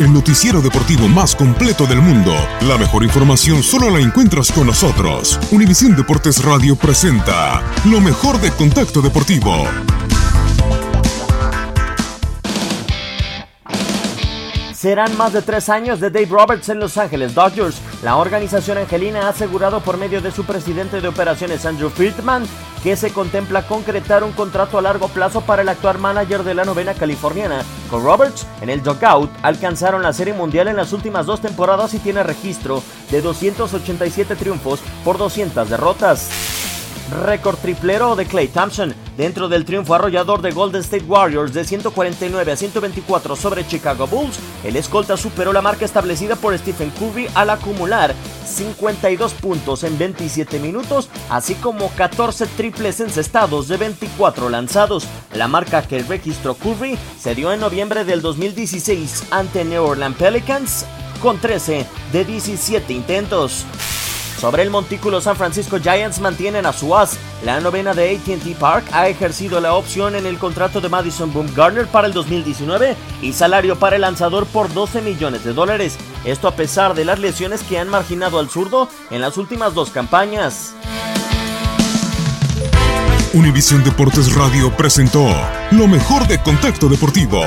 el noticiero deportivo más completo del mundo. La mejor información solo la encuentras con nosotros. Univisión Deportes Radio presenta lo mejor de Contacto Deportivo. Serán más de tres años de Dave Roberts en Los Ángeles Dodgers. La organización angelina ha asegurado por medio de su presidente de operaciones Andrew Friedman que se contempla concretar un contrato a largo plazo para el actual manager de la novena californiana. Con Roberts en el dugout alcanzaron la Serie Mundial en las últimas dos temporadas y tiene registro de 287 triunfos por 200 derrotas récord triplero de Clay Thompson dentro del triunfo arrollador de Golden State Warriors de 149 a 124 sobre Chicago Bulls. El escolta superó la marca establecida por Stephen Curry al acumular 52 puntos en 27 minutos, así como 14 triples encestados de 24 lanzados. La marca que registró Curry se dio en noviembre del 2016 ante New Orleans Pelicans con 13 de 17 intentos. Sobre el montículo San Francisco Giants mantienen a su as. La novena de ATT Park ha ejercido la opción en el contrato de Madison Bumgarner para el 2019 y salario para el lanzador por 12 millones de dólares. Esto a pesar de las lesiones que han marginado al zurdo en las últimas dos campañas. Univisión Deportes Radio presentó lo mejor de Contacto Deportivo.